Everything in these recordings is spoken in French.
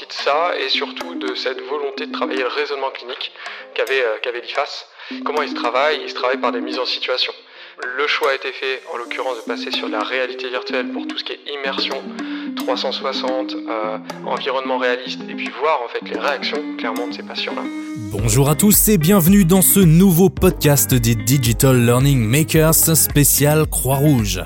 de ça et surtout de cette volonté de travailler le raisonnement clinique qu'avait qu'avait l'IFAS. Comment il se travaille? Il se travaille par des mises en situation. Le choix a été fait, en l'occurrence, de passer sur la réalité virtuelle pour tout ce qui est immersion 360, euh, environnement réaliste, et puis voir en fait les réactions clairement de ces patients-là. Bonjour à tous et bienvenue dans ce nouveau podcast des Digital Learning Makers spécial Croix-Rouge.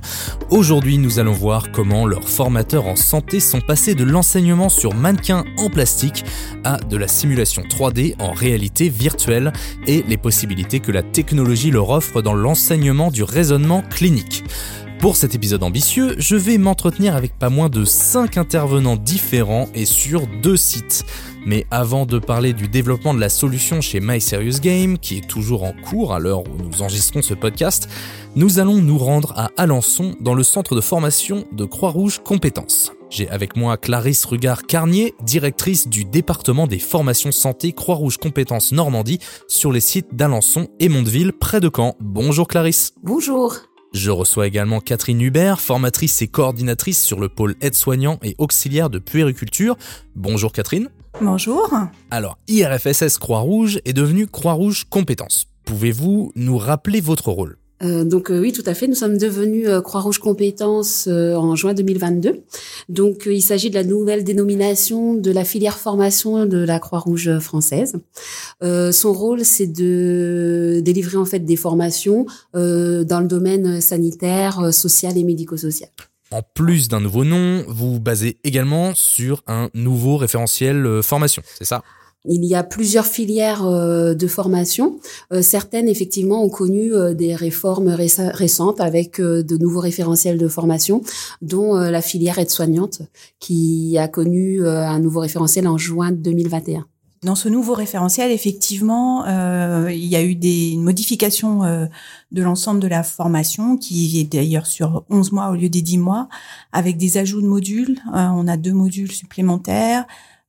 Aujourd'hui, nous allons voir comment leurs formateurs en santé sont passés de l'enseignement sur mannequin en plastique à de la simulation 3D en réalité virtuelle et les possibilités que la technologie leur offre dans l'enseignement du raisonnement clinique. Pour cet épisode ambitieux, je vais m'entretenir avec pas moins de 5 intervenants différents et sur deux sites. Mais avant de parler du développement de la solution chez My qui est toujours en cours à l'heure où nous enregistrons ce podcast, nous allons nous rendre à Alençon dans le centre de formation de Croix-Rouge Compétences. J'ai avec moi Clarisse Rugard-Carnier, directrice du département des formations santé Croix-Rouge Compétences Normandie sur les sites d'Alençon et Mondeville près de Caen. Bonjour Clarisse. Bonjour. Je reçois également Catherine Hubert, formatrice et coordinatrice sur le pôle aide-soignant et auxiliaire de puériculture. Bonjour Catherine. Bonjour. Alors, IRFSS Croix-Rouge est devenu Croix-Rouge Compétences. Pouvez-vous nous rappeler votre rôle? Euh, donc euh, oui, tout à fait. Nous sommes devenus euh, Croix-Rouge Compétences en juin 2022. Donc il s'agit de la nouvelle dénomination de la filière formation de la Croix-Rouge française. son rôle, c'est de délivrer en fait des formations dans le domaine sanitaire, social et médico-social. En plus d'un nouveau nom, vous vous basez également sur un nouveau référentiel formation, c'est ça? Il y a plusieurs filières euh, de formation. Euh, certaines, effectivement, ont connu euh, des réformes récentes avec de nouveaux référentiels de formation, dont la filière aide-soignante, qui a connu un nouveau référentiel en juin 2021. Dans ce nouveau référentiel, effectivement, il y a eu des modifications de l'ensemble de la formation, qui est d'ailleurs sur 11 mois au lieu des 10 mois, avec des ajouts de modules. on a deux modules supplémentaires,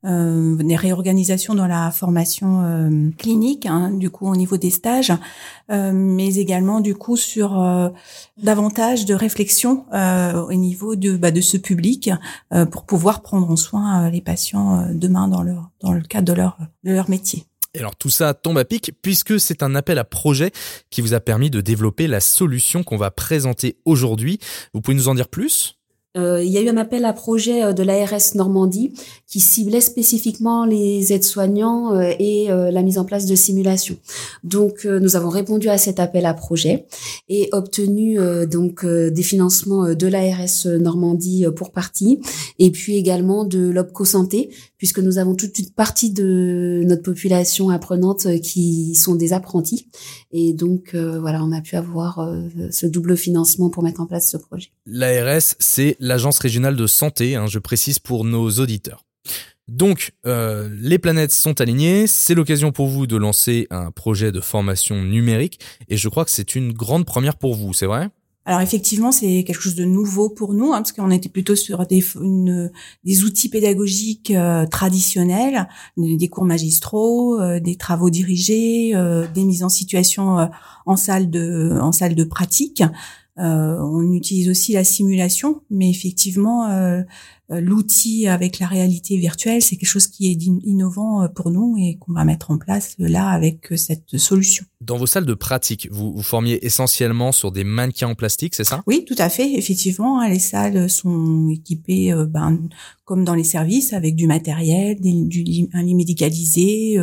euh, des réorganisations dans la formation euh, clinique, hein, du coup au niveau des stages, euh, mais également du coup sur euh, davantage de réflexion euh, au niveau de bah, de ce public pour pouvoir prendre en soin les patients demain dans leur dans le cadre de leur de leur métier. Et alors tout ça tombe à pic puisque c'est un appel à projet qui vous a permis de développer la solution qu'on va présenter aujourd'hui. Vous pouvez nous en dire plus? Euh, il y a eu un appel à projet euh, de l'ARS Normandie qui ciblait spécifiquement les aides-soignants euh, et la mise en place de simulations. Donc, nous avons répondu à cet appel à projet et obtenu donc des financements de l'ARS Normandie pour partie et puis également de l'OPCO Santé puisque nous avons toute une partie de notre population apprenante qui sont des apprentis et donc voilà, on a pu avoir ce double financement pour mettre en place ce projet. L'ARS, c'est l'Agence régionale de santé, hein, je précise pour nos auditeurs. Donc, euh, les planètes sont alignées, c'est l'occasion pour vous de lancer un projet de formation numérique, et je crois que c'est une grande première pour vous, c'est vrai? Alors effectivement, c'est quelque chose de nouveau pour nous, hein, parce qu'on était plutôt sur des, des outils pédagogiques euh, traditionnels, des, cours magistraux, euh, des travaux dirigés, des mises en situation en salle de en salle de pratique. Euh, on utilise aussi la simulation, mais effectivement, euh, euh, l'outil avec la réalité virtuelle, c'est quelque chose qui est innovant pour nous et qu'on va mettre en place là avec cette solution. Dans vos salles de pratique, vous, vous formiez essentiellement sur des mannequins en plastique, c'est ça? Oui, tout à fait. Effectivement, hein, les salles sont équipées, ben, comme dans les services, avec du matériel, du, un lit médicalisé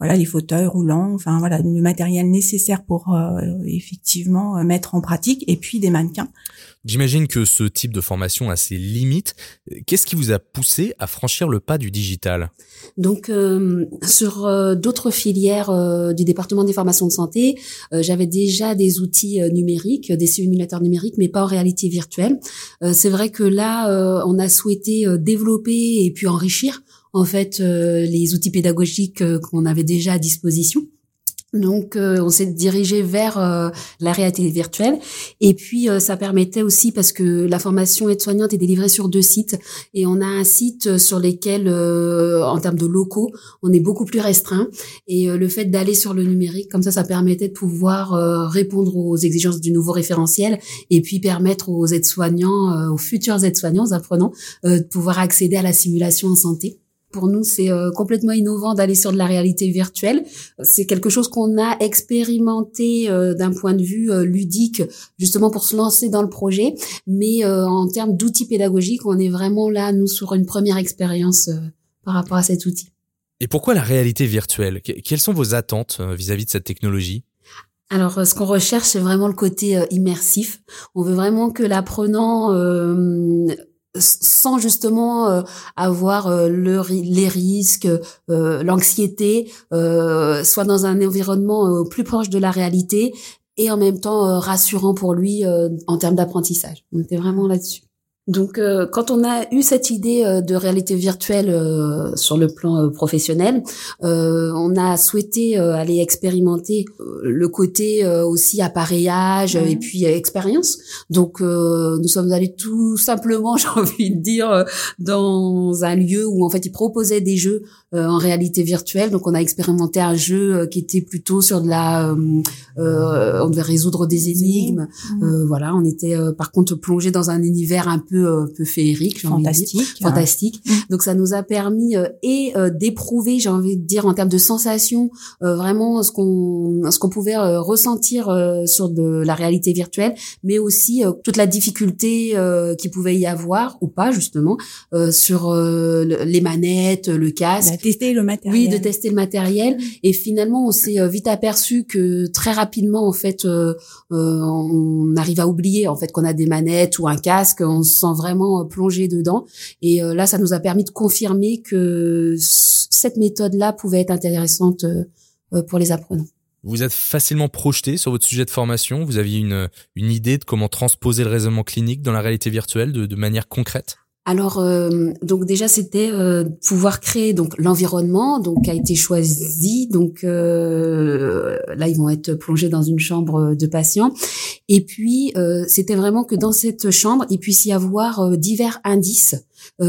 voilà les fauteuils roulants, enfin voilà le matériel nécessaire pour euh, effectivement euh, mettre en pratique et puis des mannequins. J'imagine que ce type de formation a ses limites. Qu'est-ce qui vous a poussé à franchir le pas du digital? Donc euh, sur d'autres filières du département des formations de santé, j'avais déjà des outils numériques, des simulateurs numériques, mais pas en réalité virtuelle. C'est vrai que là, on a souhaité développer et puis enrichir en fait euh, les outils pédagogiques euh, qu'on avait déjà à disposition. Donc, euh, on s'est dirigé vers la réalité virtuelle. Et puis, ça permettait aussi, parce que la formation aide-soignante est délivrée sur deux sites, et on a un site sur lesquels, en termes de locaux, on est beaucoup plus restreint. Et le fait d'aller sur le numérique, comme ça, ça permettait de pouvoir répondre aux exigences du nouveau référentiel, et puis permettre aux aides-soignants, aux futurs aides-soignants, aux apprenants, de pouvoir accéder à la simulation en santé Pour nous, c'est complètement innovant d'aller sur de la réalité virtuelle. C'est quelque chose qu'on a expérimenté d'un point de vue ludique, justement pour se lancer dans le projet. Mais en termes d'outils pédagogiques, on est vraiment là, nous, sur une première expérience par rapport à cet outil. Et pourquoi la réalité virtuelle? Quelles sont vos attentes vis-à-vis de cette technologie? Alors, euh, ce qu'on recherche, c'est vraiment le côté euh, immersif. On veut vraiment que l'apprenant, euh, sans justement avoir le, les risques, l'anxiété, soit dans un environnement plus proche de la réalité et en même temps rassurant pour lui en termes d'apprentissage. On était vraiment là-dessus. Donc, euh, quand on a eu cette idée euh, de réalité virtuelle euh, sur le plan professionnel, on a souhaité aller expérimenter le côté aussi appareillage et puis expérience. Donc, nous sommes allés tout simplement, j'ai envie de dire, dans un lieu où en fait ils proposaient des jeux en réalité virtuelle. Donc, on a expérimenté un jeu qui était plutôt sur de la, on devait résoudre des énigmes. Mmh. voilà, on était par contre plongé dans un univers un peu peu peu féerique, fantastique, fantastique. Mm. Donc ça nous a permis euh, et euh, d'éprouver, j'ai envie de dire en termes de sensations, euh, vraiment ce qu'on ce qu'on pouvait ressentir sur de la réalité virtuelle, mais aussi toute la difficulté qui pouvait y avoir ou pas justement sur les manettes, le casque. De tester le matériel. Oui, de tester le matériel. Et finalement, on s'est vite aperçu que très rapidement, en fait, on arrive à oublier en fait qu'on a des manettes ou un casque. On se vraiment euh, plongé dedans. Et euh, là, ça nous a permis de confirmer que cette méthode-là pouvait être intéressante euh, pour les apprenants. Vous êtes facilement projeté sur votre sujet de formation. Vous aviez une, une idée de comment transposer le raisonnement clinique dans la réalité virtuelle de, de manière concrète? Alors euh, donc déjà c'était euh, pouvoir créer donc l'environnement donc a été choisi. Donc euh, là ils vont être plongés dans une chambre de patients. Et puis c'était vraiment que dans cette chambre il puisse y avoir divers indices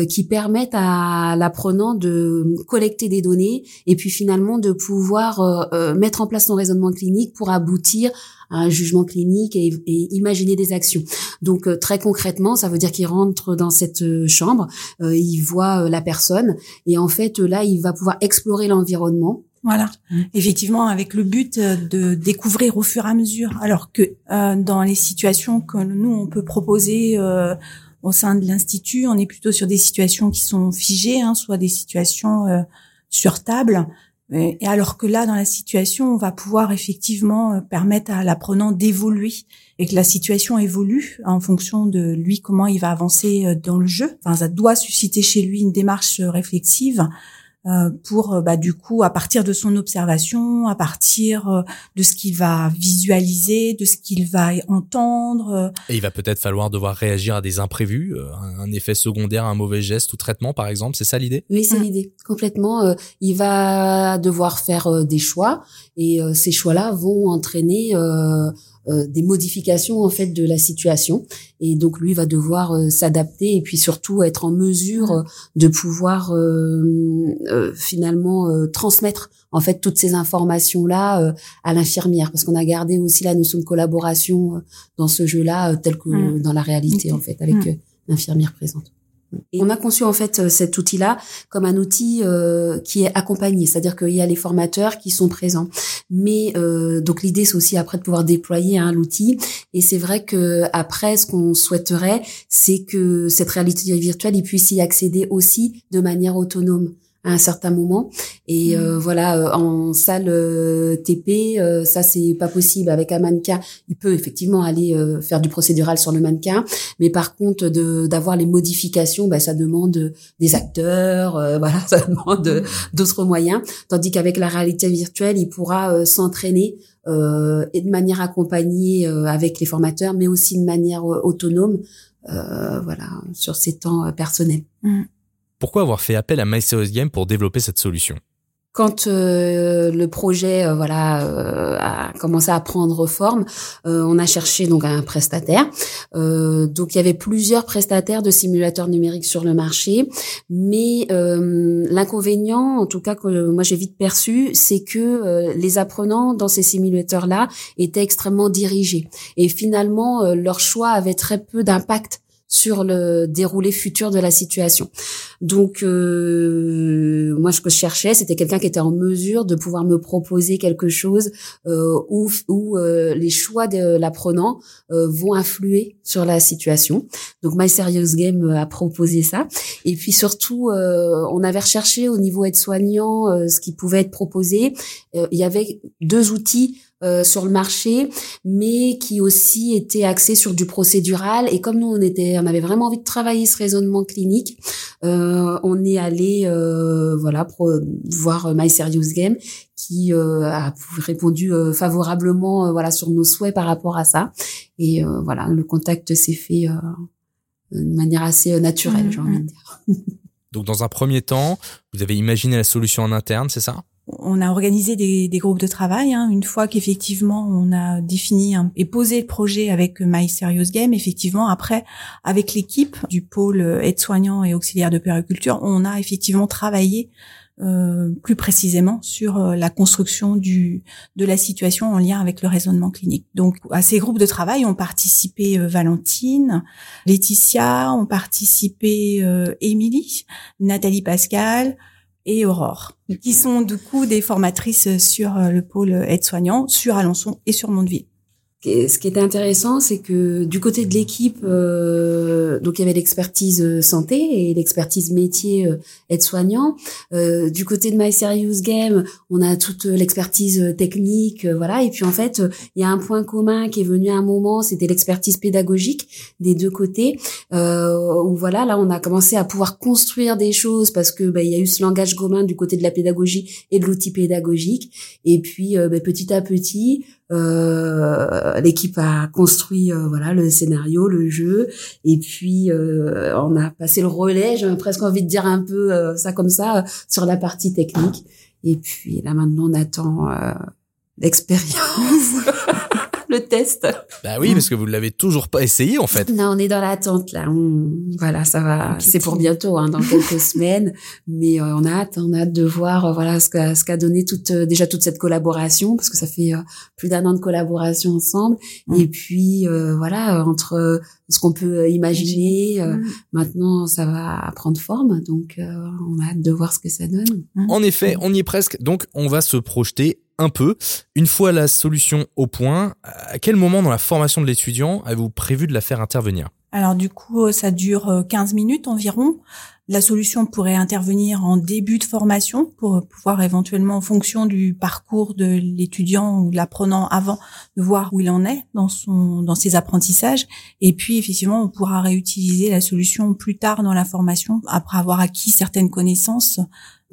qui permettent à l'apprenant de collecter des données et puis finalement de pouvoir mettre en place son raisonnement clinique pour aboutir un jugement clinique et, imaginer des actions. Donc euh, très concrètement, ça veut dire qu'il rentre dans cette euh, chambre, euh, il voit la personne et en fait là, il va pouvoir explorer l'environnement. Voilà, mmh. effectivement, avec le but de découvrir au fur et à mesure. Alors que dans les situations que nous on peut proposer au sein de l'institut, on est plutôt sur des situations qui sont figées, hein, soit des situations sur table. Et alors que là, dans la situation, on va pouvoir effectivement euh, permettre à l'apprenant d'évoluer et que la situation évolue en fonction de lui, comment il va avancer euh, dans le jeu. Enfin, ça doit susciter chez lui une démarche réflexive euh, pour euh, bah, du coup à partir de son observation, à partir euh, de ce qu'il va visualiser, de ce qu'il va entendre. Et il va peut-être falloir devoir réagir à des imprévus, un effet secondaire, un mauvais geste ou traitement par exemple, c'est ça l'idée? Oui, c'est mmh. l'idée complètement. il va devoir faire des choix et ces choix-là vont entraîner euh, des modifications en fait de la situation et donc lui va devoir euh, s'adapter et puis surtout être en mesure euh, de pouvoir finalement transmettre en fait toutes ces informations là à l'infirmière parce qu'on a gardé aussi la notion de collaboration dans ce jeu là tel que mmh. dans la réalité en fait avec mmh. l'infirmière présente. Et on a conçu en fait euh, cet outil-là comme un outil euh, qui est accompagné, c'est-à-dire qu'il y a les formateurs qui sont présents. Mais euh, donc l'idée c'est aussi après de pouvoir déployer hein, l'outil. Et c'est vrai que après ce qu'on souhaiterait, c'est que cette réalité virtuelle, il puisse y accéder aussi de manière autonome à un certain moment. Et euh, mmh. voilà, euh, en salle euh, TP, ça c'est pas possible. Avec un mannequin, il peut effectivement aller faire du procédural sur le mannequin, mais par contre de d'avoir les modifications, bah, ça demande des acteurs, voilà, ça demande mmh. d'autres moyens. Tandis qu'avec la réalité virtuelle, il pourra s'entraîner et de manière accompagnée avec les formateurs, mais aussi de manière autonome, voilà, sur ses temps personnels. Mmh. Pourquoi avoir fait appel à MySerious Game pour développer cette solution? Quand euh, le projet euh, voilà euh, a commencé à prendre forme, on a cherché donc un prestataire. donc il y avait plusieurs prestataires de simulateurs numériques sur le marché, mais l'inconvénient, en tout cas que moi j'ai vite perçu, c'est que les apprenants dans ces simulateurs là étaient extrêmement dirigés. Et finalement leur choix avait très peu d'impact sur le déroulé futur de la situation. Donc euh, moi ce que je cherchais c'était quelqu'un qui était en mesure de pouvoir me proposer quelque chose euh, où, où euh, les choix de l'apprenant euh, vont influer sur la situation. Donc My Serious Game a proposé ça et puis surtout on avait recherché au niveau aide-soignant ce qui pouvait être proposé. il y avait deux outils euh, sur le marché, mais qui aussi était axé sur du procédural. Et comme nous, on était, on avait vraiment envie de travailler ce raisonnement clinique, euh, on est allé, euh, voilà, pour voir My Serious Game, qui a répondu favorablement, voilà, sur nos souhaits par rapport à ça. Et voilà, le contact s'est fait de manière assez naturelle, j'ai envie de dire. Donc, dans un premier temps, vous avez imaginé la solution en interne, c'est ça? On a organisé des, groupes de travail. Hein. Une fois qu'effectivement on a défini et posé le projet avec My Serious Game, effectivement après avec l'équipe du pôle aide-soignant et auxiliaire de périculture, on a effectivement travaillé euh, plus précisément sur euh, la construction du de la situation en lien avec le raisonnement clinique. Donc à ces groupes de travail ont participé euh, Valentine, Laetitia, ont participé Émilie, Nathalie Pascal, et Aurore, qui sont du coup des formatrices sur euh, le pôle aide-soignant, sur Alençon et sur Mondeville ce qui était intéressant, c'est que du côté de l'équipe, euh, donc il y avait l'expertise euh, santé et l'expertise métier euh, aide-soignant. Euh, du côté de My Serious Game, on a toute l'expertise technique, voilà. Et puis en fait, il y a un point commun qui est venu à un moment, c'était l'expertise pédagogique des deux côtés. où voilà, là, on a commencé à pouvoir construire des choses parce que bah, il y a eu ce langage commun du côté de la pédagogie et de l'outil pédagogique. Et puis bah, petit à petit, euh, l'équipe a construit euh, voilà le scénario, le jeu, et puis euh, on a passé le relais. J'ai presque envie de dire un peu euh, ça comme ça sur la partie technique. Et puis là maintenant on attend l'expérience. le test. Bah oui, parce que vous l'avez toujours pas essayé en fait. Non, on est dans l'attente là. Voilà, ça va. C'est pour bientôt, hein, dans quelques semaines. Mais euh, on a hâte, on a hâte de voir, euh, voilà, ce qu'a ce qu'a donné toute euh, déjà toute cette collaboration, parce que ça fait plus d'un an de collaboration ensemble. Mm. Et puis voilà, entre ce qu'on peut imaginer, mm. maintenant ça va prendre forme. Donc on a hâte de voir ce que ça donne. En effet, on y est presque. Donc on va se projeter un peu. Une fois la solution au point, à quel moment dans la formation de l'étudiant avez-vous prévu de la faire intervenir? Alors du coup, ça dure 15 euh, minutes environ. La solution pourrait intervenir en début de formation pour pouvoir éventuellement, en fonction du parcours de l'étudiant ou de l'apprenant avant, de voir où il en est dans son dans ses apprentissages. Et puis effectivement, on pourra réutiliser la solution plus tard dans la formation après avoir acquis certaines connaissances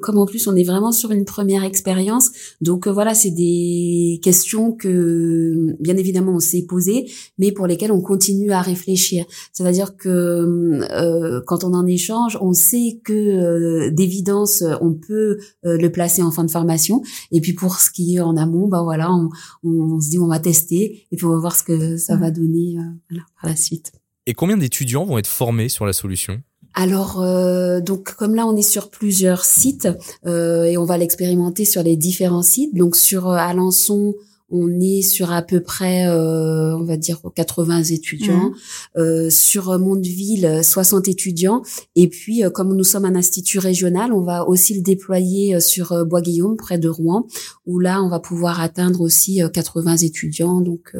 comme en plus on est vraiment sur une première expérience, donc euh, voilà, c'est des questions que bien évidemment on s'est posées, mais pour lesquelles on continue à réfléchir. C'est-à-dire que euh, quand on en échange, on sait que euh, d'évidence on peut le placer en fin de formation, et puis pour ce qui est en amont, bah voilà, on, on, se dit on va tester, et puis on va voir ce que ça va donner voilà, par la suite. Et combien d'étudiants vont être formés sur la solution? Alors, euh, donc comme là on est sur plusieurs sites euh, et on va l'expérimenter sur les différents sites. Donc sur euh, Alençon, on est sur à peu près, on va dire 80 étudiants. Mmh. sur Mondeville, 60 étudiants. Et puis, comme nous sommes un institut régional, on va aussi le déployer sur Bois-Guillaume, près de Rouen, où là, on va pouvoir atteindre aussi 80 étudiants. Donc,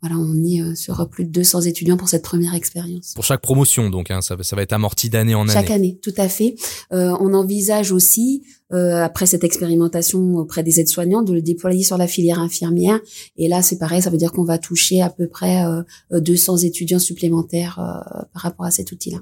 voilà, on est euh, sur plus de 200 étudiants pour cette première expérience. Pour chaque promotion, donc, hein, ça, ça va être amorti d'année en année. Chaque année, tout à fait. Euh, on envisage aussi, euh, après cette expérimentation auprès des aides-soignants, de le déployer sur la filière infirmière. Et là, c'est pareil, ça veut dire qu'on va toucher à peu près 200 étudiants supplémentaires par rapport à cet outil-là.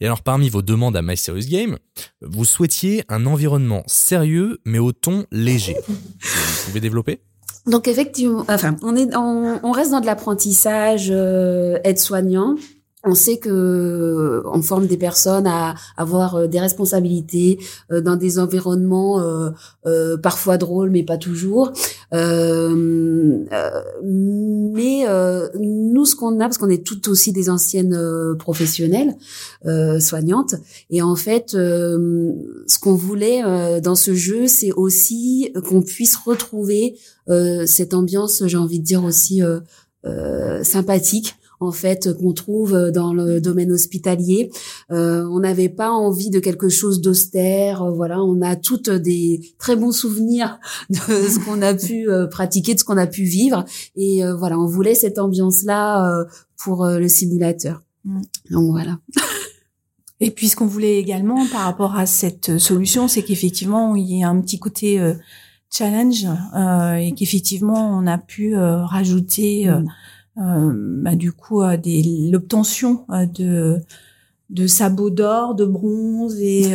Et alors, parmi vos demandes à My Serious Game, vous souhaitiez un environnement sérieux, mais au ton léger. vous pouvez développer? Donc effectivement, enfin, on est, on, reste dans de l'apprentissage euh, aide-soignant. On sait que on forme des personnes à avoir euh, des responsabilités euh, dans des environnements parfois drôles, mais pas toujours. mais nous, ce qu'on a, parce qu'on est tout aussi des anciennes professionnelles soignantes, et en fait, ce qu'on voulait dans ce jeu, c'est aussi qu'on puisse retrouver euh, cette ambiance, j'ai envie de dire aussi euh, euh, sympathique en fait qu'on trouve dans le domaine hospitalier. Euh, on n'avait pas envie de quelque chose d'austère. Euh, voilà, on a toutes des très bons souvenirs de ce qu'on a pu euh, pratiquer, de ce qu'on a pu vivre, et voilà, on voulait cette ambiance-là pour le simulateur. Mm. Donc voilà. Et puis ce qu'on voulait également par rapport à cette solution, c'est qu'effectivement il y a un petit côté challenge euh, et qu'effectivement on a pu euh, rajouter euh, mm. Bah, du coup l'obtention de de sabots d'or, de bronze et,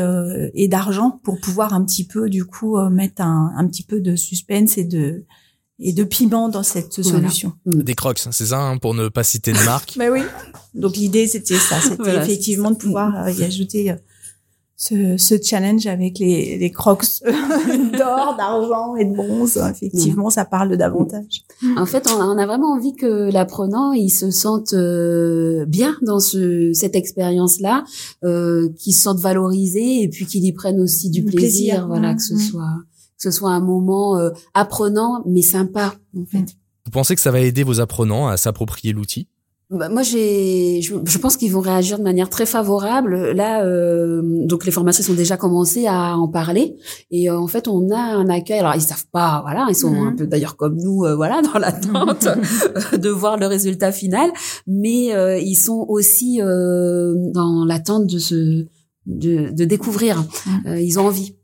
et d'argent pour pouvoir un petit peu du coup mettre un, un petit peu de suspense et de et de piment dans cette solution. Mm. Des crocs, hein, c'est ça, hein, pour ne pas citer de marque. bah oui. Donc l'idée c'était ça, c'était effectivement de pouvoir y ajouter ce, ce challenge avec les, les crocs d'or, d'argent et de bronze. Effectivement, ça parle davantage. En fait, on a, on a vraiment envie que l'apprenant il se sente euh, bien dans ce, cette expérience-là, euh, qu'il se sente valorisé et puis qu'il y prenne aussi du, plaisir, voilà, que ce soit que ce soit un moment euh, apprenant mais sympa en fait. Vous pensez que ça va aider vos apprenants à s'approprier l'outil? Bah, moi, j'ai, je, pense qu'ils vont réagir de manière très favorable. Là, euh, donc les formations sont déjà commencées à en parler, et euh, en fait, on a un accueil. Alors, ils savent pas, voilà, ils sont mhm. un peu d'ailleurs comme nous, euh, voilà, dans l'attente de voir le résultat final, mais ils sont aussi dans l'attente de se, de, de découvrir. Mhm. ils ont envie.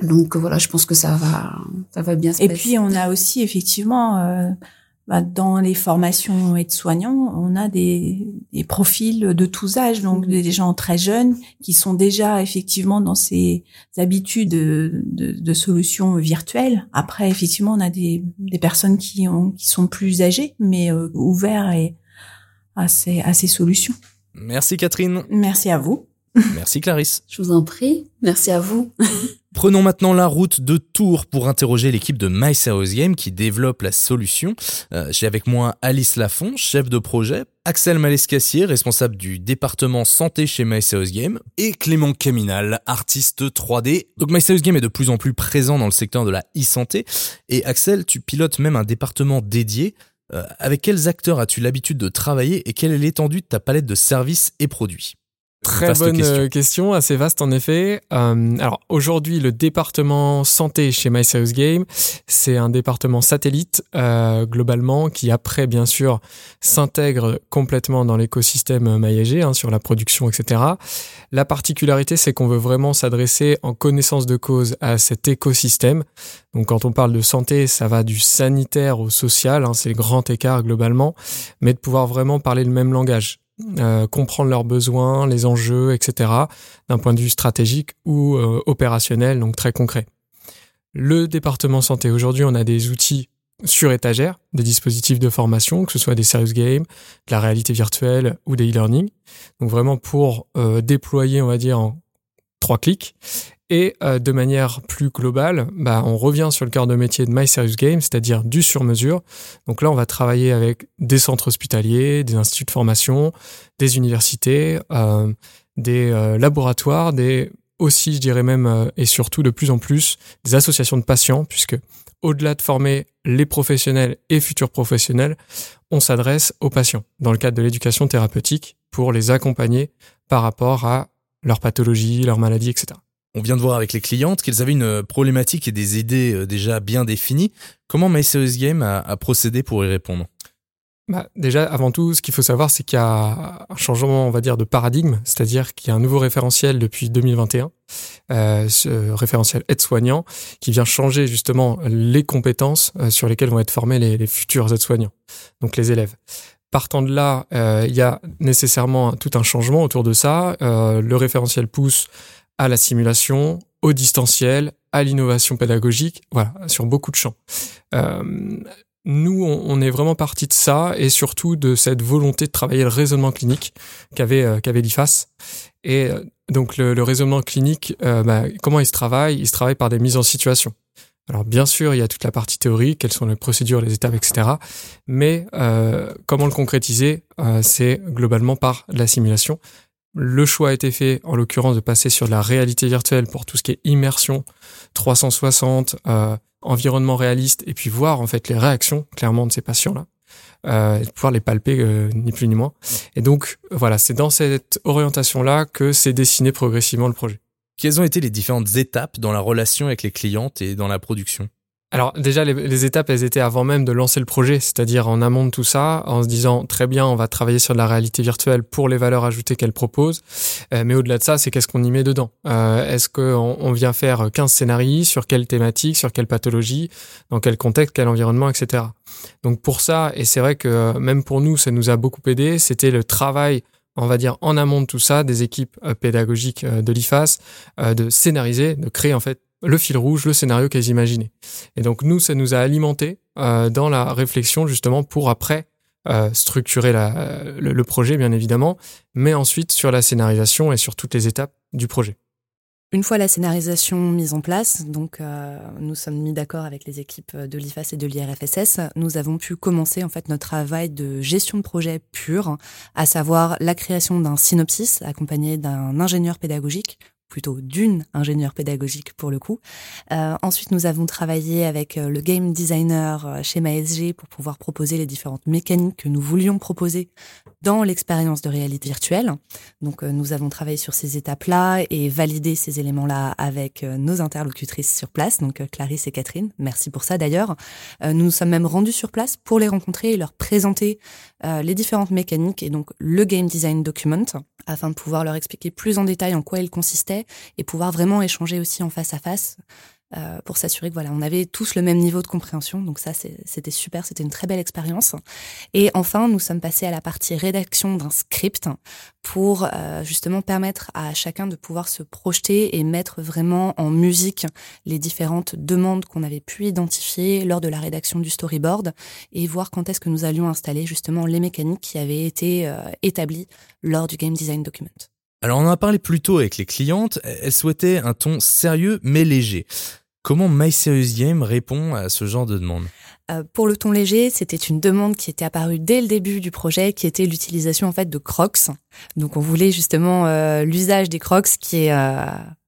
Donc voilà, je pense que ça va, ça va bien se passer. Et puis, on a aussi effectivement bah, dans les formations aides-soignants, on a des, des, profils de tous âges, donc mmh. des gens très jeunes qui sont déjà effectivement dans ces habitudes de, de, de solutions virtuelles. Après, effectivement, on a des, des personnes qui, ont, qui sont plus âgées, mais euh, ouverts et à ces, à ces solutions. Merci Catherine. Merci à vous. Merci Clarisse. Je vous en prie. Merci à vous. Prenons maintenant la route de Tours pour interroger l'équipe de My Serious Game qui développe la solution. Euh, j'ai avec moi Alice Lafont, chef de projet, Axel Malescassier, responsable du département santé chez My Serious Game, et Clément Caminal, artiste 3D. Donc My Serious Game est de plus en plus présent dans le secteur de la e-santé. Et Axel, tu pilotes même un département dédié. Euh, avec quels acteurs as-tu l'habitude de travailler et quelle est l'étendue de ta palette de services et produits? Très bonne euh, question. assez vaste en effet. Euh, alors aujourd'hui, le département santé chez My Serious Game, c'est un département satellite euh, globalement qui après bien sûr s'intègre complètement dans l'écosystème Maillagé hein, sur la production, etc. La particularité, c'est qu'on veut vraiment s'adresser en connaissance de cause à cet écosystème. Donc quand on parle de santé, ça va du sanitaire au social, hein, c'est le grand écart globalement, mais de pouvoir vraiment parler le même langage. Euh, comprendre leurs besoins, les enjeux, etc., d'un point de vue stratégique ou euh, opérationnel, donc très concret. Le département santé, aujourd'hui, on a des outils sur étagère, des dispositifs de formation, que ce soit des serious games, de la réalité virtuelle ou des e-learning. Donc vraiment pour euh, déployer, on va dire, en trois clics. Et euh, de manière plus globale, bah, on revient sur le cœur de métier de My Serious c'est-à-dire du sur-mesure. Donc là, on va travailler avec des centres hospitaliers, des instituts de formation, des universités, euh, des euh, laboratoires, des aussi, je dirais même, et surtout de plus en plus, des associations de patients, puisque au-delà de former les professionnels et futurs professionnels, on s'adresse aux patients dans le cadre de l'éducation thérapeutique pour les accompagner par rapport à leur pathologie, leur maladie, etc. On vient de voir avec les clientes qu'elles avaient une problématique et des idées euh, déjà bien définies. Comment My Game a, procédé pour y répondre? Bah, déjà, avant tout, ce qu'il faut savoir, c'est qu'il y a un changement, on va dire, de paradigme, c'est-à-dire qu'il y a un nouveau référentiel depuis 2021, euh, ce référentiel aide-soignant, qui vient changer justement les compétences euh, sur lesquelles vont être formés les, futurs aides-soignants, donc les élèves. Partant de là, il y a nécessairement tout un changement autour de ça. le référentiel pousse à la simulation, au distanciel, à l'innovation pédagogique, voilà, sur beaucoup de champs. Euh, nous, on, est vraiment parti de ça et surtout de cette volonté de travailler le raisonnement clinique qu'avait euh, qu'avait l'IFAS. Et euh, donc le, raisonnement clinique, bah, comment il se travaille? Il se travaille par des mises en situation. Alors bien sûr, il y a toute la partie théorique, quelles sont les procédures, les étapes, etc. Mais comment le concrétiser? C'est globalement par la simulation. Le choix a été fait, en l'occurrence, de passer sur la réalité virtuelle pour tout ce qui est immersion 360, euh, environnement réaliste, et puis voir en fait les réactions clairement de ces patients-là. euh, pouvoir les palper euh, ni plus ni moins. Et donc voilà, c'est dans cette orientation-là que s'est dessiné progressivement le projet. Quelles ont été les différentes étapes dans la relation avec les clientes et dans la production? Alors déjà, les, étapes, elles étaient avant même de lancer le projet, c'est-à-dire en amont de tout ça, en se disant très bien, on va travailler sur de la réalité virtuelle pour les valeurs ajoutées qu'elle propose. Euh, mais au-delà de ça, c'est qu'est-ce qu'on y met dedans? Euh, Est-ce qu'on on vient faire 15 scénarios sur quelle thématique, sur quelle pathologie, dans quel contexte, quel environnement, etc. Donc pour ça, et c'est vrai que euh, même pour nous, ça nous a beaucoup aidé, c'était le travail on va dire en amont de tout ça, des équipes pédagogiques de l'IFAS, de scénariser, de créer en fait le fil rouge, le scénario qu'elles imaginaient. Et donc nous, ça nous a alimenté euh, dans la réflexion justement pour après euh, structurer le, projet bien évidemment, mais ensuite sur la scénarisation et sur toutes les étapes du projet. Une fois la scénarisation mise en place, donc euh, nous sommes mis d'accord avec les équipes de l'IFAS et de l'IRFSS, nous avons pu commencer en fait notre travail de gestion de projet pur, à savoir la création d'un synopsis accompagné d'un ingénieur pédagogique plutôt d'une ingénieure pédagogique pour le coup. Euh, ensuite, nous avons travaillé avec euh, le game designer euh, chez MASG pour pouvoir proposer les différentes mécaniques que nous voulions proposer dans l'expérience de réalité virtuelle. Donc, nous avons travaillé sur ces étapes-là et validé ces éléments-là avec nos interlocutrices sur place, donc Clarisse et Catherine. Merci pour ça d'ailleurs. nous nous sommes même rendus sur place pour les rencontrer et leur présenter les différentes mécaniques et donc le game design document afin de pouvoir leur expliquer plus en détail en quoi il consistait et pouvoir vraiment échanger aussi en face à face euh, pour s'assurer que voilà, on avait tous le même niveau de compréhension. Donc ça, c'était super, c'était une très belle expérience. Et enfin, nous sommes passés à la partie rédaction d'un script pour euh, justement permettre à chacun de pouvoir se projeter et mettre vraiment en musique les différentes demandes qu'on avait pu identifier lors de la rédaction du storyboard et voir quand est-ce que nous allions installer justement les mécaniques qui avaient été euh, établies lors du game design document. Alors on en a parlé plus tôt avec les clientes, elles souhaitaient un ton sérieux mais léger. Comment My Serious Game répond à ce genre de demande? Euh, pour le ton léger, c'était une demande qui était apparue dès le début du projet, qui était l'utilisation en fait de Crocs. Donc on voulait justement euh, l'usage des Crocs qui est euh,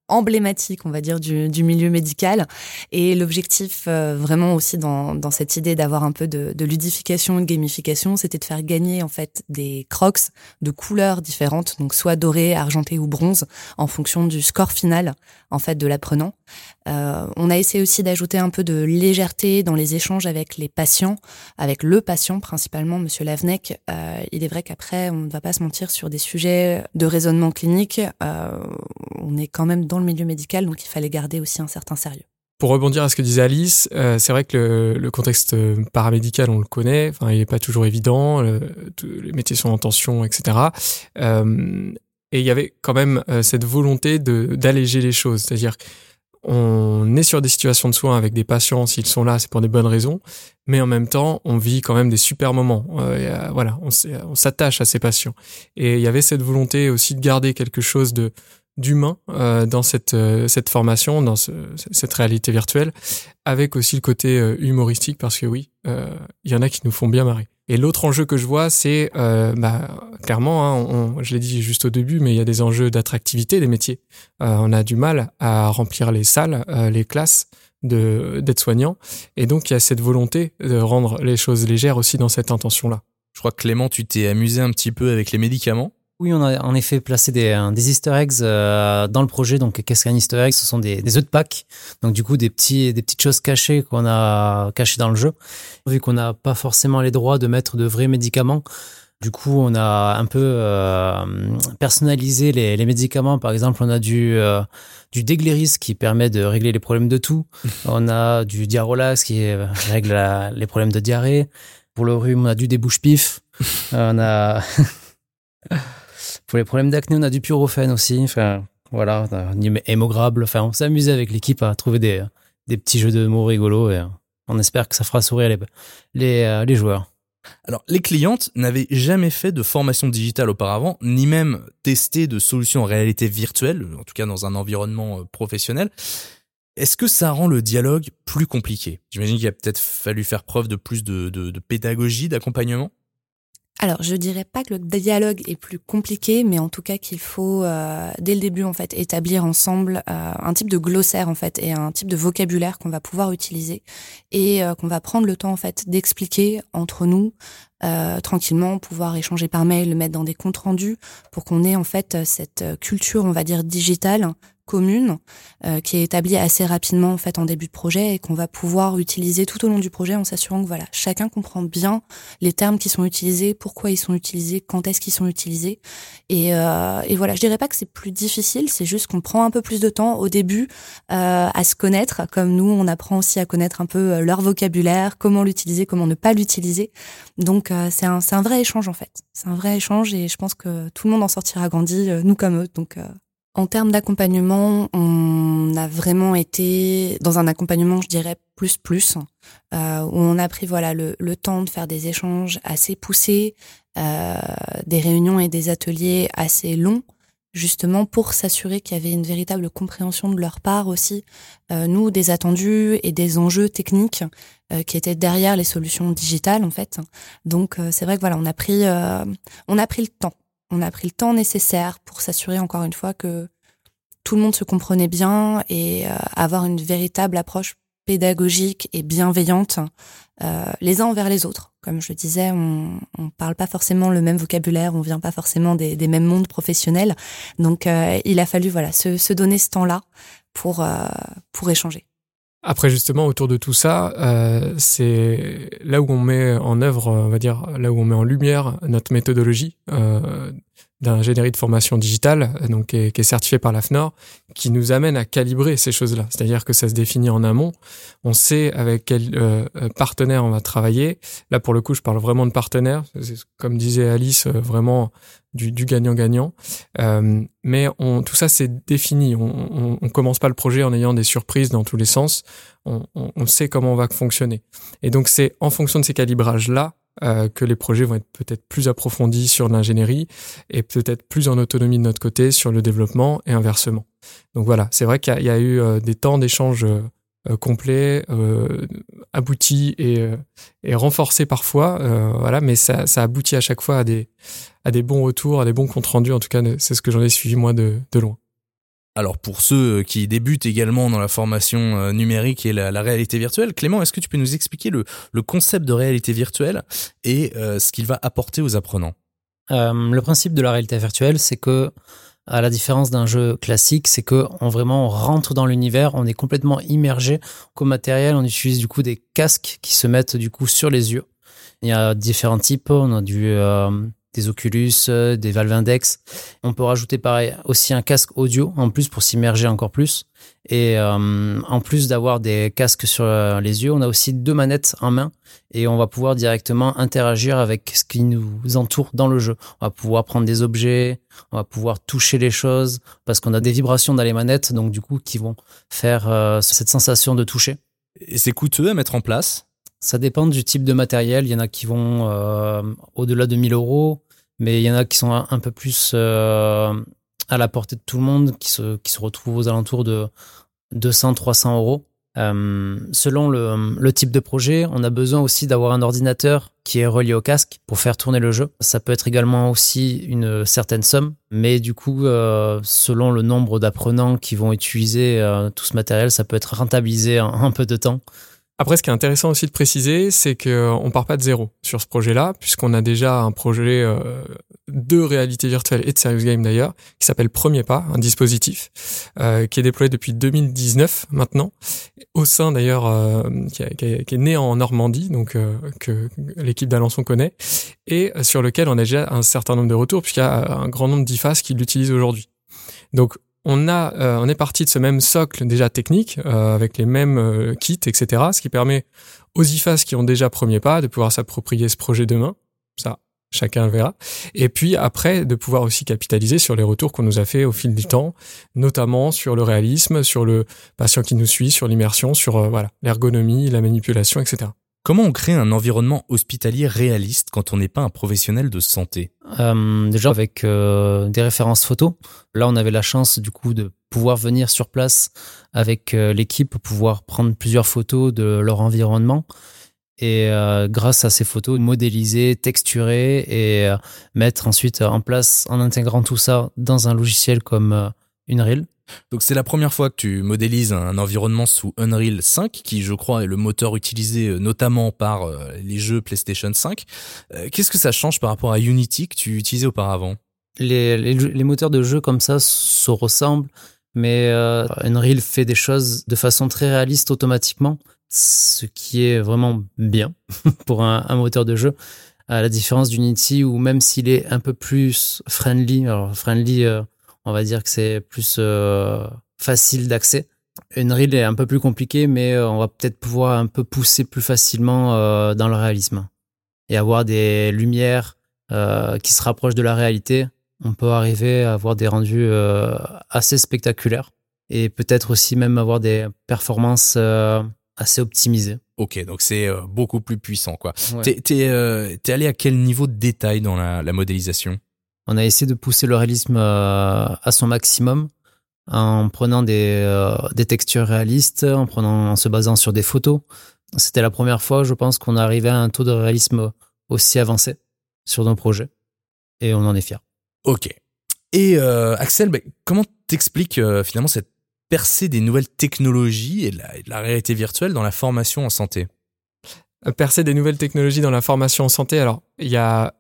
emblématique, on va dire, du, du milieu médical. Et l'objectif, euh, vraiment aussi dans, dans cette idée d'avoir un peu de, de ludification, de gamification, c'était de faire gagner en fait des crocs de couleurs différentes, donc soit doré, argenté ou bronze, en fonction du score final en fait de l'apprenant. Euh, on a essayé aussi d'ajouter un peu de légèreté dans les échanges avec les patients, avec le patient principalement, Monsieur Lavenec. Euh, il est vrai qu'après, on ne va pas se mentir sur des sujets de raisonnement clinique. Euh, on est quand même dans le milieu médical, donc il fallait garder aussi un certain sérieux. Pour rebondir à ce que disait Alice, euh, c'est vrai que le, contexte paramédical, on le connaît, enfin, il n'est pas toujours évident, les métiers sont en tension, etc. Euh, et il y avait quand même euh, cette volonté d'alléger les choses, c'est-à-dire on est sur des situations de soins avec des patients, s'ils sont là, c'est pour des bonnes raisons, mais en même temps, on vit quand même des super moments. voilà, on s'attache à ces patients. Et il y avait cette volonté aussi de garder quelque chose de d'humain euh, dans cette euh, cette formation, dans ce, cette réalité virtuelle, avec aussi le côté euh, humoristique parce que oui, il y en a qui nous font bien marrer. Et l'autre enjeu que je vois, c'est bah, clairement, hein, on, je l'ai dit juste au début, mais il y a des enjeux d'attractivité des métiers. on a du mal à remplir les salles, les classes de d'être soignants, et donc il y a cette volonté de rendre les choses légères aussi dans cette intention-là. Je crois que Clément, tu t'es amusé un petit peu avec les médicaments. Oui, on a en effet placé des, des easter eggs euh, dans le projet. Donc, qu'est-ce qu'un easter egg? Ce sont des, des œufs de Pâques. Donc, du coup, des, petits, des petites choses cachées qu'on a cachées dans le jeu. Vu qu'on n'a pas forcément les droits de mettre de vrais médicaments, du coup, on a un peu euh, personnalisé les, les, médicaments. Par exemple, on a du, euh, du Dégléris qui permet de régler les problèmes de tout. on a du Diarolax qui règle les problèmes de diarrhée. Pour le rhume, on a du débouche-pif. on a... Pour les problèmes d'acné, on a du Purophène aussi. Enfin, voilà, hémograble. Enfin, on s'est avec l'équipe à trouver des, des petits jeux de mots rigolos et on espère que ça fera sourire les, les, euh, les joueurs. Alors, les clientes n'avaient jamais fait de formation digitale auparavant, ni même testé de solutions en réalité virtuelle, en tout cas dans un environnement euh, professionnel. Est-ce que ça rend le dialogue plus compliqué? J'imagine qu'il a peut-être fallu faire preuve de plus de, de pédagogie, d'accompagnement? Alors, je dirais pas que le dialogue est plus compliqué, mais en tout cas qu'il faut euh, dès le début en fait établir ensemble euh, un type de glossaire en fait et un type de vocabulaire qu'on va pouvoir utiliser et euh, qu'on va prendre le temps en fait d'expliquer entre nous tranquillement, pouvoir échanger par mail, le mettre dans des comptes rendus pour qu'on ait en fait cette culture on va dire digitale commune euh, qui est établie assez rapidement en fait en début de projet et qu'on va pouvoir utiliser tout au long du projet en s'assurant que voilà chacun comprend bien les termes qui sont utilisés, pourquoi ils sont utilisés, quand est-ce qu'ils sont utilisés. Et, euh, et voilà je dirais pas que c'est plus difficile, c'est juste qu'on prend un peu plus de temps au début euh, à se connaître comme nous on apprend aussi à connaître un peu euh, leur vocabulaire, comment l'utiliser, comment ne pas l'utiliser. Donc euh, c'est un c'est un vrai échange en fait. C'est un vrai échange et je pense que tout le monde en sortira grandi nous comme eux. Donc en termes d'accompagnement, on a vraiment été dans un accompagnement, je dirais, plus plus, euh, où on a pris voilà le, temps de faire des échanges assez poussés, euh, des réunions et des ateliers assez longs, justement pour s'assurer qu'il y avait une véritable compréhension de leur part aussi, euh, nous, des attendus et des enjeux techniques qui étaient derrière les solutions digitales en fait. Donc c'est vrai que voilà, on a pris, on a pris le temps on a pris le temps nécessaire pour s'assurer encore une fois que tout le monde se comprenait bien et euh, avoir une véritable approche pédagogique et bienveillante euh, les uns envers les autres. Comme je le disais, on ne parle pas forcément le même vocabulaire, on vient pas forcément des, mêmes mondes professionnels. Donc euh, il a fallu voilà se, se donner ce temps-là pour, pour échanger. Après justement autour de tout ça, euh, c'est là où on met en œuvre, on va dire, là où on met en lumière notre méthodologie euh, d'ingénierie de formation digitale, donc qui est, qui est certifiée par l'AFNOR, qui nous amène à calibrer ces choses-là. C'est-à-dire que ça se définit en amont. On sait avec quel euh, partenaire on va travailler. Là pour le coup, je parle vraiment de partenaire. Comme disait Alice, vraiment du, gagnant-gagnant. Euh, mais on, tout ça, c'est défini. On, on, commence pas le projet en ayant des surprises dans tous les sens. On, on sait comment on va fonctionner. Et donc, c'est en fonction de ces calibrages-là euh, que les projets vont être peut-être plus approfondis sur l'ingénierie et peut-être plus en autonomie de notre côté sur le développement et inversement. Donc voilà, c'est vrai qu'il y, a eu euh, des temps d'échange euh, complet, euh, abouti et, euh, et, renforcé parfois, euh, voilà, mais ça, ça, aboutit à chaque fois à des, à des bons retours, à des bons comptes rendus. En tout cas, c'est ce que j'en ai suivi moi de, de loin. Alors pour ceux qui débutent également dans la formation numérique et la, la réalité virtuelle, Clément, est-ce que tu peux nous expliquer le, le concept de réalité virtuelle et ce qu'il va apporter aux apprenants? Le principe de la réalité virtuelle, c'est que à la différence d'un jeu classique, c'est que on vraiment rentre dans l'univers, on est complètement immergé. Comme matériel, on utilise du coup des casques qui se mettent du coup sur les yeux. Il y a différents types. On a du euh, des Oculus, euh, des Valve Index. On peut rajouter pareil aussi un casque audio en plus pour s'immerger encore plus. Et euh, en plus d'avoir des casques sur euh, les yeux, on a aussi deux manettes en main et on va pouvoir directement interagir avec ce qui nous entoure dans le jeu. On va pouvoir prendre des objets, on va pouvoir toucher les choses parce qu'on a des vibrations dans les manettes, donc du coup qui vont faire cette sensation de toucher. Et c'est coûteux à mettre en place? Ça dépend du type de matériel. Il y en a qui vont au-delà de 1000 euros mais il y en a qui sont un, peu plus euh, à la portée de tout le monde, qui se, retrouvent aux alentours de 200-300 euros. Euh, selon le, le, type de projet, on a besoin aussi d'avoir un ordinateur qui est relié au casque pour faire tourner le jeu. Ça peut être également aussi une certaine somme, mais du coup, euh, selon le nombre d'apprenants qui vont utiliser euh, tout ce matériel, ça peut être rentabilisé en un peu de temps. Après, ce qui est intéressant aussi de préciser, c'est qu'on part pas de zéro sur ce projet-là, puisqu'on a déjà un projet euh, de réalité virtuelle et de serious game d'ailleurs, qui s'appelle Premier Pas, un dispositif euh, qui est déployé depuis 2019 maintenant, au sein d'ailleurs euh, qui, est né en Normandie, donc euh, que l'équipe d'Alençon connaît, et sur lequel on a déjà un certain nombre de retours, puisqu'il y a un grand nombre d'IFAS qui l'utilisent aujourd'hui. Donc on a, euh, on est parti de ce même socle déjà technique euh, avec les mêmes euh, kits, etc. Ce qui permet aux IFAS qui ont déjà premier pas de pouvoir s'approprier ce projet demain. Ça, chacun verra. Et puis après, de pouvoir aussi capitaliser sur les retours qu'on nous a fait au fil du temps, notamment sur le réalisme, sur le patient qui nous suit, sur l'immersion, sur voilà l'ergonomie, la manipulation, etc. Comment on crée un environnement hospitalier réaliste quand on n'est pas un professionnel de santé? Euh, Déjà avec euh, des références photos. Là, on avait la chance du coup de pouvoir venir sur place avec euh, l'équipe, pouvoir prendre plusieurs photos de leur environnement. et grâce à ces photos modéliser, texturer et mettre ensuite en place en intégrant tout ça dans un logiciel comme Unreal. Donc c'est la première fois que tu modélises un environnement sous Unreal 5, qui je crois est le moteur utilisé notamment par les jeux PlayStation 5. Qu'est-ce que ça change par rapport à Unity que tu utilisais auparavant? Les, moteurs de jeu comme ça se ressemblent, mais Unreal fait des choses de façon très réaliste automatiquement ce qui est vraiment bien pour un, moteur de jeu, à la différence d'Unity où même s'il est un peu plus friendly, alors friendly, euh, on va dire que c'est plus euh, facile d'accès. Unreal est un peu plus compliqué, mais euh, on va peut-être pouvoir un peu pousser plus facilement dans le réalisme et avoir des lumières qui se rapprochent de la réalité. On peut arriver à avoir des rendus assez spectaculaires et peut-être aussi même avoir des performances assez optimisé. Ok, donc c'est euh, beaucoup plus puissant, quoi. T'es, euh, allé à quel niveau de détail dans la, modélisation? On a essayé de pousser le réalisme euh, à son maximum en prenant des, des textures réalistes, en, prenant, en se basant sur des photos. C'était la première fois, je pense, qu'on arrivait à un taux de réalisme aussi avancé sur nos projets. Et on en est fiers. Ok. Et Axel, bah, comment t'expliques finalement cette percer des nouvelles technologies et de, la, réalité virtuelle dans la formation en santé? Euh, Percer des nouvelles technologies dans la formation en santé, alors il y a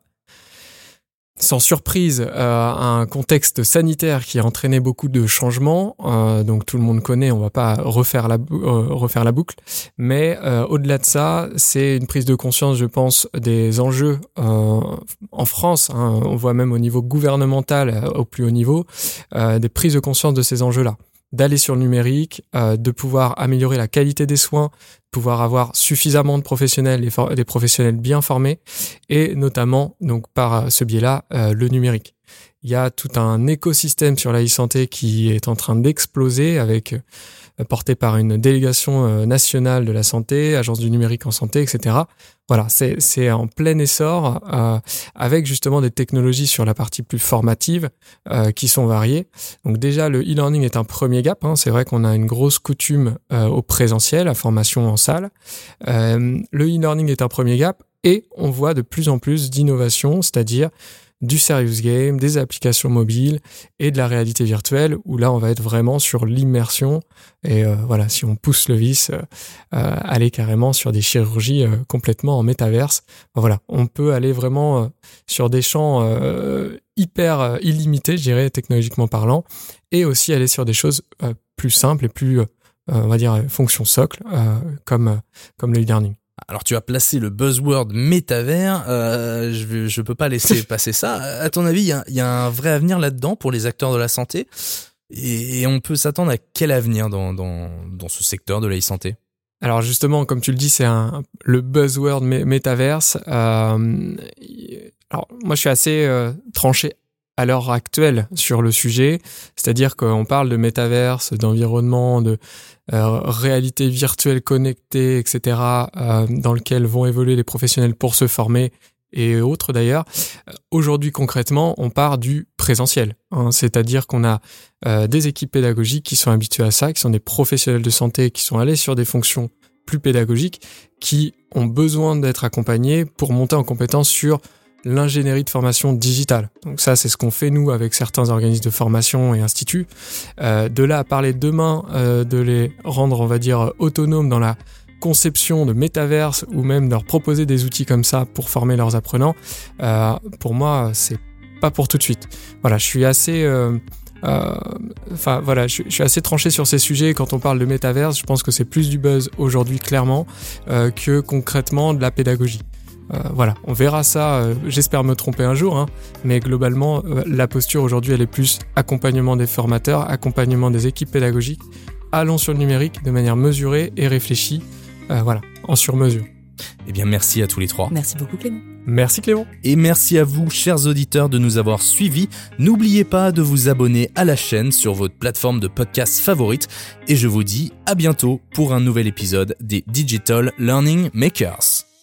sans surprise, euh, un contexte sanitaire qui a entraîné beaucoup de changements. Euh, donc tout le monde connaît, on va pas refaire la, la boucle. Mais au-delà de ça, c'est une prise de conscience, je pense, des enjeux en France. Hein. on voit même au niveau gouvernemental, au plus haut niveau, des prises de conscience de ces enjeux-là d'aller sur le numérique, euh, de pouvoir améliorer la qualité des soins, pouvoir avoir suffisamment de professionnels, des professionnels bien formés, et notamment donc par euh, ce biais-là, euh, le numérique. Il y a tout un écosystème sur la e-santé qui est en train d'exploser avec porté par une délégation nationale de la santé, agence du numérique en santé, etc. Voilà, c'est en plein essor euh, avec justement des technologies sur la partie plus formative euh, qui sont variées. Donc déjà, le e-learning est un premier gap. Hein. C'est vrai qu'on a une grosse coutume euh, au présentiel, à formation en salle. le e-learning est un premier gap et on voit de plus en plus d'innovations, c'est-à-dire du serious game, des applications mobiles et de la réalité virtuelle où là on va être vraiment sur l'immersion. Et euh, voilà si on pousse le vice euh, euh, aller carrément sur des chirurgies complètement en métaverse voilà on peut aller vraiment sur des champs hyper illimités je dirais technologiquement parlant et aussi aller sur des choses plus simples et plus on va dire fonction socle comme comme le e-learning alors tu as placé le buzzword métavers, euh, je, je peux pas laisser passer ça. À ton avis, il y a, un vrai avenir là-dedans pour les acteurs de la santé? Et, on peut s'attendre à quel avenir dans, dans, dans ce secteur de la e-santé? Alors justement, comme tu le dis, c'est un, le buzzword métaverse. Euh, alors moi, je suis assez euh, tranché à l'heure actuelle sur le sujet, c'est-à-dire qu'on parle de métaverse, d'environnement, de euh, réalité virtuelle connectée, etc., euh, dans lequel vont évoluer les professionnels pour se former et autres d'ailleurs. Aujourd'hui concrètement, on part du présentiel, hein, c'est-à-dire qu'on a euh, des équipes pédagogiques qui sont habituées à ça, qui sont des professionnels de santé, qui sont allés sur des fonctions plus pédagogiques, qui ont besoin d'être accompagnés pour monter en compétence sur l'ingénierie de formation digitale. Donc ça, c'est ce qu'on fait nous avec certains organismes de formation et instituts. Euh, de là à parler demain euh, de les rendre, on va dire, autonomes dans la conception de métaverse ou même leur proposer des outils comme ça pour former leurs apprenants, euh, pour moi, c'est pas pour tout de suite. Voilà, je suis assez... Enfin voilà, je, suis assez tranché sur ces sujets. Quand on parle de métaverse, je pense que c'est plus du buzz aujourd'hui clairement que concrètement de la pédagogie. Euh, voilà, on verra ça, euh, j'espère me tromper un jour, hein. mais globalement, euh, la posture aujourd'hui, elle est plus accompagnement des formateurs, accompagnement des équipes pédagogiques. Allons sur le numérique de manière mesurée et réfléchie, voilà, en sur-mesure. Eh bien, merci à tous les trois. Merci beaucoup, Clément. Merci, Clément. Et merci à vous, chers auditeurs, de nous avoir suivis. N'oubliez pas de vous abonner à la chaîne sur votre plateforme de podcast favorite. Et je vous dis à bientôt pour un nouvel épisode des Digital Learning Makers.